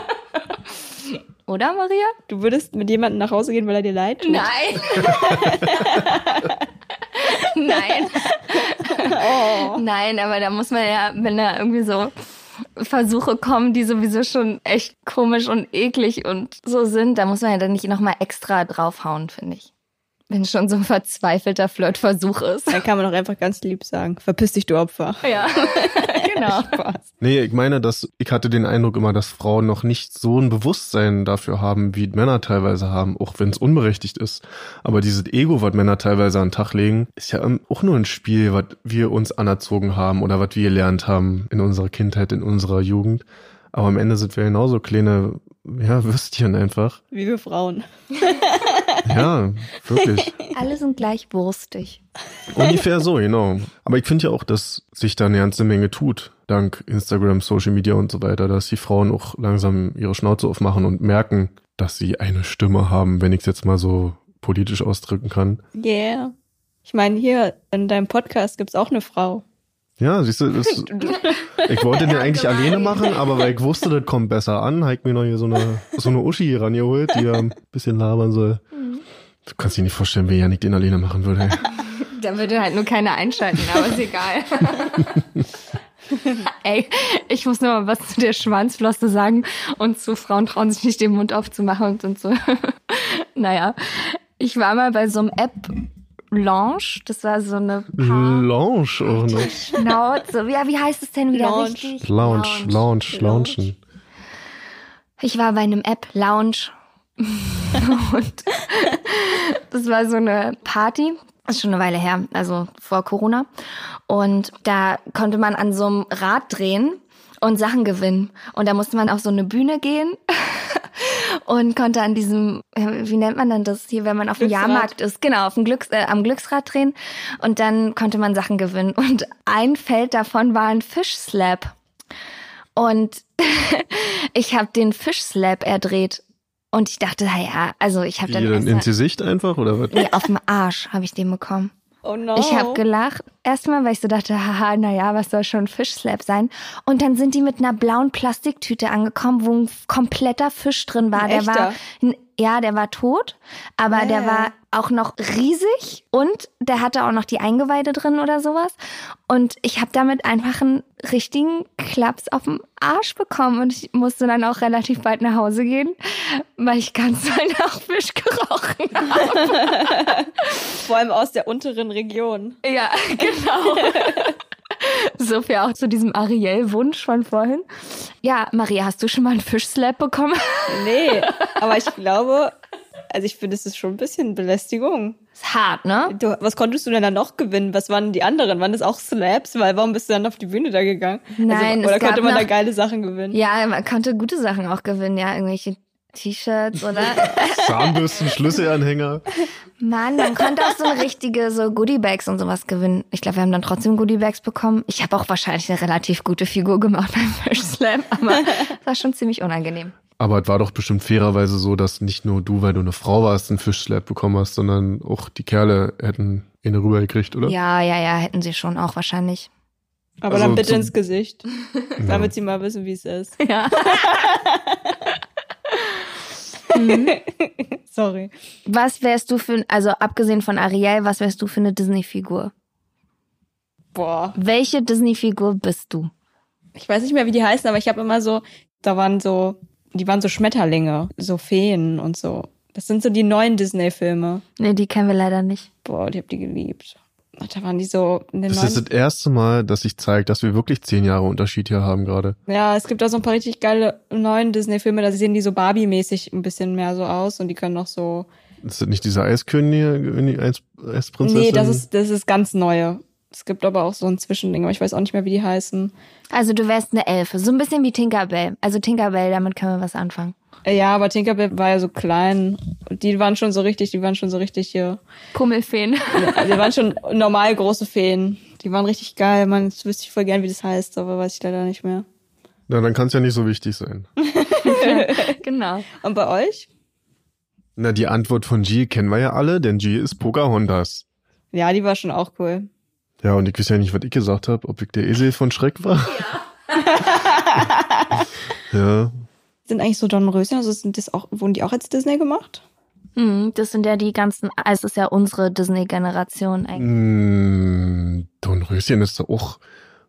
Oder, Maria? Du würdest mit jemandem nach Hause gehen, weil er dir leid tut? Nein. [LAUGHS] Nein. Oh. Nein, aber da muss man ja, wenn da irgendwie so Versuche kommen, die sowieso schon echt komisch und eklig und so sind, da muss man ja dann nicht nochmal extra draufhauen, finde ich. Wenn schon so ein verzweifelter Flirtversuch ist. Dann kann man doch einfach ganz lieb sagen, verpiss dich, du Opfer. Ja, [LAUGHS] genau. Spaß. Nee, ich meine, dass ich hatte den Eindruck immer, dass Frauen noch nicht so ein Bewusstsein dafür haben, wie Männer teilweise haben, auch wenn es unberechtigt ist. Aber dieses Ego, was Männer teilweise an den Tag legen, ist ja auch nur ein Spiel, was wir uns anerzogen haben oder was wir gelernt haben in unserer Kindheit, in unserer Jugend. Aber am Ende sind wir genauso kleine, ja, Würstchen einfach. Wie wir Frauen. [LAUGHS] Ja, wirklich. [LAUGHS] Alle sind gleich wurstig. Ungefähr so, genau. Aber ich finde ja auch, dass sich da eine ganze Menge tut, dank Instagram, Social Media und so weiter, dass die Frauen auch langsam ihre Schnauze aufmachen und merken, dass sie eine Stimme haben, wenn ich es jetzt mal so politisch ausdrücken kann. Yeah. Ich meine, hier in deinem Podcast gibt's auch eine Frau. Ja, siehst du, das, [LAUGHS] ich wollte den eigentlich alleine machen, aber weil ich wusste, das kommt besser an, habe ich mir noch hier so eine, so eine Uschi hier rangeholt, die ja ein bisschen labern soll. Du kannst dir nicht vorstellen, wie Janik den alleine machen würde. [LAUGHS] Da würde halt nur keiner einschalten, aber ist egal. [LAUGHS] Ey, ich muss nur mal was zu der Schwanzflosse sagen und zu Frauen trauen sich nicht den Mund aufzumachen und, und so. naja, ich war mal bei so einem App Launch, das war so eine Paar Lounge auch noch. Schnauze. Ja, wie heißt es denn wieder Lounge. richtig? Lounge, Lounge, Loungen. Ich war bei einem App Lounge und das war so eine Party. Das ist schon eine Weile her, also vor Corona. Und da konnte man an so einem Rad drehen und Sachen gewinnen. Und da musste man auf so eine Bühne gehen [LAUGHS] und konnte an diesem, wie nennt man denn das hier, wenn man auf dem. Jahrmarkt ist, genau, auf dem Glücks, äh, am Glücksrad drehen. Und dann konnte man Sachen gewinnen. Und ein Feld davon war ein Fischslap. Und [LAUGHS] ich habe den Fischslap erdreht. Und ich dachte, naja, also ich habe Wie dann dann erst ins Gesicht einfach oder was? nee, auf dem Arsch habe ich den bekommen. Oh no. Ich habe gelacht. Erstmal, weil ich so dachte, haha, naja, was soll schon Fischslap sein? Und dann sind die mit einer blauen Plastiktüte angekommen, wo ein kompletter Fisch drin war. Ein der war, ja, der war tot, aber Äh. der war auch noch riesig und der hatte auch noch die Eingeweide drin oder sowas. Und ich habe damit einfach einen richtigen Klaps auf dem Arsch bekommen und ich musste dann auch relativ bald nach Hause gehen, weil ich ganz [LAUGHS] doll nach Fisch gerochen habe. [LAUGHS] Vor allem aus der unteren Region. Ja, [LAUGHS] genau. [LAUGHS] so viel auch zu diesem Ariel-Wunsch von vorhin. Ja, Maria, hast du schon mal einen Fischslap bekommen? [LAUGHS] Nee, aber ich glaube, also ich finde, es ist schon ein bisschen Belästigung. Ist hart, ne? Du, was konntest du denn da noch gewinnen? Was waren die anderen? Waren das auch Slaps? Weil warum bist du dann auf die Bühne da gegangen? Nein, also, oder konnte man da noch- geile Sachen gewinnen? Ja, man konnte gute Sachen auch gewinnen, ja, irgendwelche T-Shirts oder. [LAUGHS] Zahnbürsten, Schlüsselanhänger. Mann, man konnte auch so eine richtige so Goodiebags und sowas gewinnen. Ich glaube, wir haben dann trotzdem Goodiebags bekommen. Ich habe auch wahrscheinlich eine relativ gute Figur gemacht beim Fischslap, aber es war schon ziemlich unangenehm. Aber es war doch bestimmt fairerweise so, dass nicht nur du, weil du eine Frau warst, einen Fischslap bekommen hast, sondern auch die Kerle hätten ihn rübergekriegt, oder? Ja, ja, ja, hätten sie schon auch wahrscheinlich. Aber Also dann bitte ins Gesicht, [LAUGHS] damit sie mal wissen, wie es ist. Ja. [LAUGHS] [LAUGHS] Sorry. Was wärst du für, also abgesehen von Ariel, was wärst du für eine Disney-Figur? Boah. Welche Disney-Figur bist du? Ich weiß nicht mehr, wie die heißen, aber ich habe immer so, da waren so, die waren so Schmetterlinge, so Feen und so. Das sind so die neuen Disney-Filme. Nee, die kennen wir leider nicht. Boah, die hab die geliebt. Da waren die so in den Das neuen. ist das erste Mal, dass sich zeigt, dass wir wirklich zehn Jahre Unterschied hier haben gerade. Ja, es gibt da so ein paar richtig geile neuen Disney-Filme, da sehen die so Barbie-mäßig ein bisschen mehr so aus und die können noch so. Ist das nicht diese Eiskönigin, Eis, Eisprinzessin? Nee, das ist, das ist ganz neue. Es gibt aber auch so ein Zwischending, aber ich weiß auch nicht mehr, wie die heißen. Also du wärst eine Elfe, so ein bisschen wie Tinkerbell. Also Tinkerbell, damit können wir was anfangen. Ja, aber Tinkerbell war ja so klein. Und die waren schon so richtig, die waren schon so richtig hier. Pummelfeen. Die waren schon normal große Feen. Die waren richtig geil. Man, das wüsste ich voll gern, wie das heißt, aber weiß ich leider nicht mehr. Na, dann kann es ja nicht so wichtig sein. [LAUGHS] genau. Und bei euch? Na, die Antwort von G kennen wir ja alle, denn G ist Pocahontas. Ja, die war schon auch cool. Ja, und ich weiß ja nicht, was ich gesagt habe, ob ich der Esel von Schreck war. Ja. [LAUGHS] Sind eigentlich so Dornröschen, also sind das auch, wurden die auch als Disney gemacht? Hm, das sind ja die ganzen, also es ist ja unsere Disney-Generation eigentlich. Mm, Dornröschen ist doch auch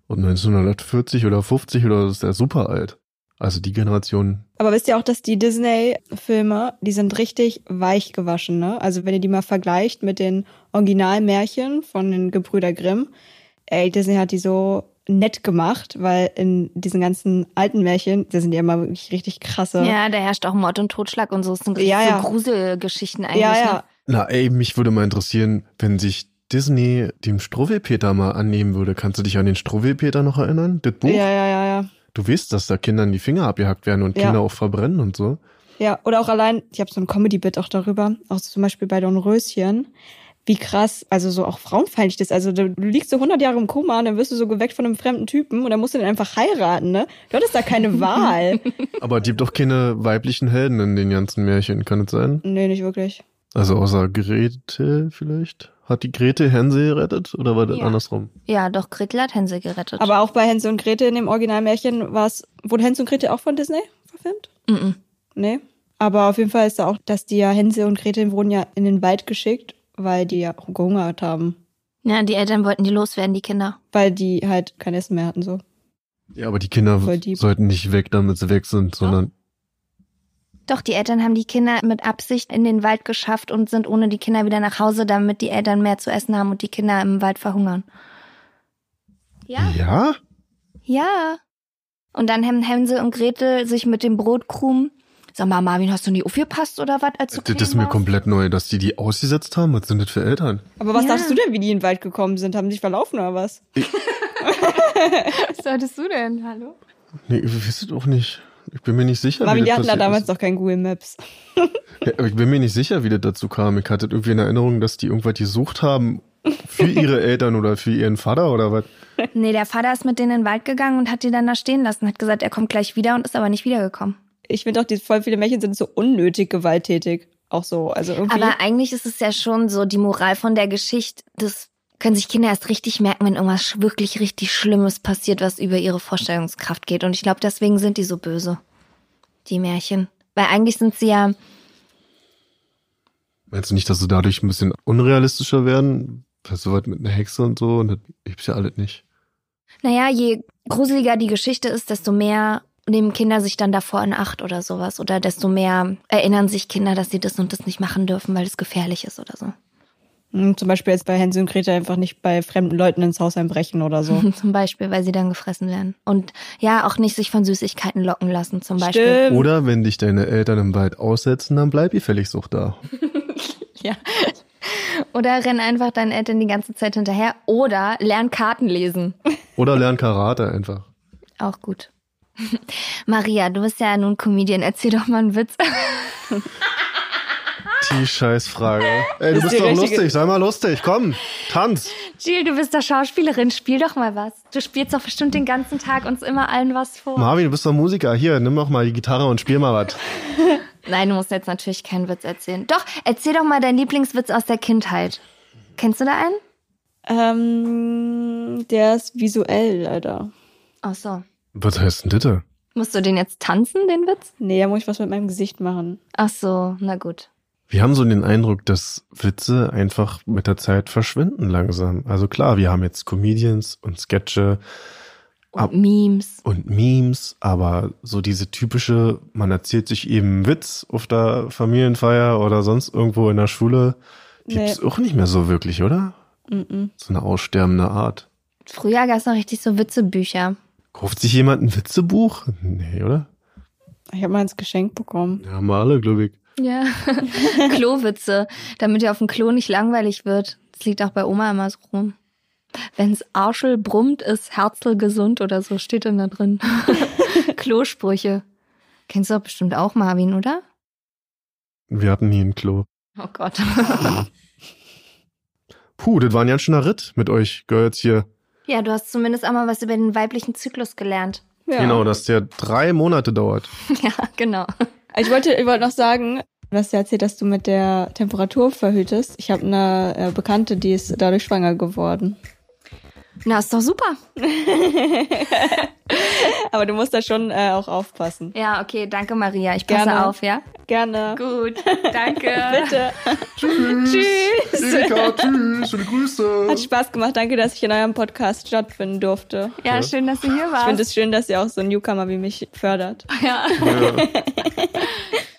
1940 oder 50 oder ist der super alt. Also die Generation. Aber wisst ihr auch, dass die Disney-Filme, die sind richtig weich gewaschen, ne? Also wenn ihr die mal vergleicht mit den Originalmärchen von den Gebrüder Grimm, ey, Disney hat die so nett gemacht, weil in diesen ganzen alten Märchen, da sind ja immer wirklich richtig krasse. Ja, da herrscht auch Mord und Totschlag und so. Es sind Ja, so ja. Gruselgeschichten eigentlich. ja, Ne? ja. Na ey, mich würde mal interessieren, wenn sich Disney dem Struwwelpeter mal annehmen würde. Kannst du dich an den Struwwelpeter noch erinnern? Das Buch? Ja, ja, ja, ja. Du weißt, dass da Kindern die Finger abgehackt werden und Ja. Kinder auch verbrennen und so. Ja, oder auch allein, ich habe so ein Comedy-Bit auch darüber, auch zum Beispiel bei Dornröschen, wie krass, also so auch frauenfeindlich das ist. Also du, du liegst so 100 Jahre im Koma und dann wirst du so geweckt von einem fremden Typen und dann musst du den einfach heiraten, ne? Du hattest da keine [LAUGHS] Wahl. Aber es gibt doch keine weiblichen Helden in den ganzen Märchen, kann es sein? nee, nicht wirklich. Also außer Grete vielleicht? Hat die Grete Hänsel gerettet oder war das Ja. andersrum? Ja, doch, Gretel hat Hänsel gerettet. Aber auch bei Hänsel und Gretel in dem Originalmärchen war es, wurde Hänsel und Gretel auch von Disney verfilmt? Mhm. Nee. Aber auf jeden Fall ist da auch, dass die ja Hänsel und Gretel wurden ja in den Wald geschickt, weil die ja gehungert haben. Ja, die Eltern wollten die loswerden, die Kinder. Weil die halt kein Essen mehr hatten, so. Ja, aber die Kinder sollten nicht weg, damit sie weg sind, sondern Doch, die Eltern haben die Kinder mit Absicht in den Wald geschafft und sind ohne die Kinder wieder nach Hause, damit die Eltern mehr zu essen haben und die Kinder im Wald verhungern. Ja. ja? Ja. Und dann haben Hänsel und Gretel sich mit dem Brotkrumen. Sag mal, Marvin, hast du nie aufgepasst oder was? Als du Das ist mir warst? komplett neu, dass die die ausgesetzt haben. Was sind das für Eltern? Aber was Ja. dachtest du denn, wie die in den Wald gekommen sind? Haben die sich verlaufen oder was? [LAUGHS] Was solltest du denn? Hallo? Nee, ich weiß es auch nicht. Ich bin mir nicht sicher, Marvin, wie die hatten da damals ist. noch kein Google Maps. Ja, aber ich bin mir nicht sicher, wie das dazu kam. Ich hatte irgendwie in Erinnerung, dass die irgendwas gesucht haben für [LAUGHS] ihre Eltern oder für ihren Vater oder was. Nee, der Vater ist mit denen in den Wald gegangen und hat die dann da stehen lassen. Hat gesagt, er kommt gleich wieder und ist aber nicht wiedergekommen. Ich finde auch, die voll viele Märchen sind so unnötig gewalttätig. Auch so, also irgendwie. Aber eigentlich ist es ja schon so die Moral von der Geschichte. Das können sich Kinder erst richtig merken, wenn irgendwas wirklich richtig Schlimmes passiert, was über ihre Vorstellungskraft geht. Und ich glaube, deswegen sind die so böse. Die Märchen. Weil eigentlich sind sie ja, Meinst du nicht, dass sie dadurch ein bisschen unrealistischer werden? Weißt du, was mit einer Hexe und so? Und das gibt's ja alles nicht. naja, je gruseliger die Geschichte ist, desto mehr nehmen Kinder sich dann davor in Acht oder sowas. Oder desto mehr erinnern sich Kinder, dass sie das und das nicht machen dürfen, weil es gefährlich ist oder so. Hm, Zum Beispiel jetzt bei Hänsel und Gretel einfach nicht bei fremden Leuten ins Haus einbrechen oder so. [LAUGHS] Zum Beispiel, weil sie dann gefressen werden. Und ja, auch nicht sich von Süßigkeiten locken lassen, zum Beispiel. Stimmt. Oder wenn dich deine Eltern im Wald aussetzen, dann bleib gefälligst auch da. [LAUGHS] Ja. Oder renn einfach deinen Eltern die ganze Zeit hinterher. Oder lern Karten lesen. Oder lern Karate einfach. Auch gut. [LAUGHS] Maria, du bist ja nun Comedian. Erzähl doch mal einen Witz. [LAUGHS] Die Scheißfrage. Ey, du Ist bist doch richtige- lustig, sei mal lustig, komm, tanz. Jill, du bist doch Schauspielerin. Spiel doch mal was. Du spielst doch bestimmt den ganzen Tag uns immer allen was vor. Marvin, du bist doch Musiker. Hier, nimm doch mal die Gitarre und spiel mal was. [LAUGHS] Nein, du musst jetzt natürlich keinen Witz erzählen. Doch, erzähl doch mal deinen Lieblingswitz aus der Kindheit. Kennst du da einen? Ähm, der ist visuell leider. Ach so. Was heißt denn das? Musst du den jetzt tanzen, den Witz? Nee, da muss ich was mit meinem Gesicht machen. Ach so, na gut. Wir haben so den Eindruck, dass Witze einfach mit der Zeit verschwinden langsam. Also klar, wir haben jetzt Comedians und Sketche Und Ab- Memes. und Memes, aber so diese typische, man erzählt sich eben einen Witz auf der Familienfeier oder sonst irgendwo in der Schule, gibt's auch nicht mehr so wirklich, oder? Mm-mm. So eine aussterbende Art. Früher gab es noch richtig so Witzebücher. Kauft sich jemand ein Witzebuch? Nee, oder? Ich habe mal ins Geschenk bekommen. Ja, haben wir alle, glaube ich. Ja. [LAUGHS] Klowitze, damit dir auf dem Klo nicht langweilig wird. Das liegt auch bei Oma immer so rum. Wenn's Arschel brummt, ist Herzl gesund oder so, steht dann da drin. [LAUGHS] Klosprüche. Kennst du doch bestimmt auch, Marvin, oder? Wir hatten nie ein Klo. Oh Gott. Puh, das war ein ganz schöner Ritt mit euch Girls hier. Ja, du hast zumindest auch mal was über den weiblichen Zyklus gelernt. Ja. Genau, dass der drei Monate dauert. [LAUGHS] Ja, genau. Ich wollte, ich wollte noch sagen, du hast ja erzählt, dass du mit der Temperatur verhütest. Ich habe eine äh, Bekannte, die ist dadurch schwanger geworden. Na, ist doch super. [LAUGHS] Aber du musst da schon äh, auch aufpassen. Ja, okay, danke Maria. Ich passe Gerne. auf, ja? Gerne. Gut, [LAUGHS] danke. Bitte. Tschüss. Tschüss. Erika, tschüss. Schöne Grüße. Hat Spaß gemacht. Danke, dass ich in eurem Podcast stattfinden durfte. Ja, schön, dass du hier Ich warst. finde es schön, dass ihr auch so einen Newcomer wie mich fördert. ja. Ja.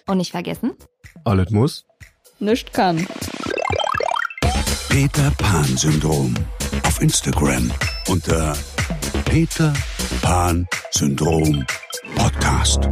Und nicht vergessen, Alles muss. Nicht kann. Peter Pan Syndrom. Auf Instagram unter Peter Pan Syndrom Podcast.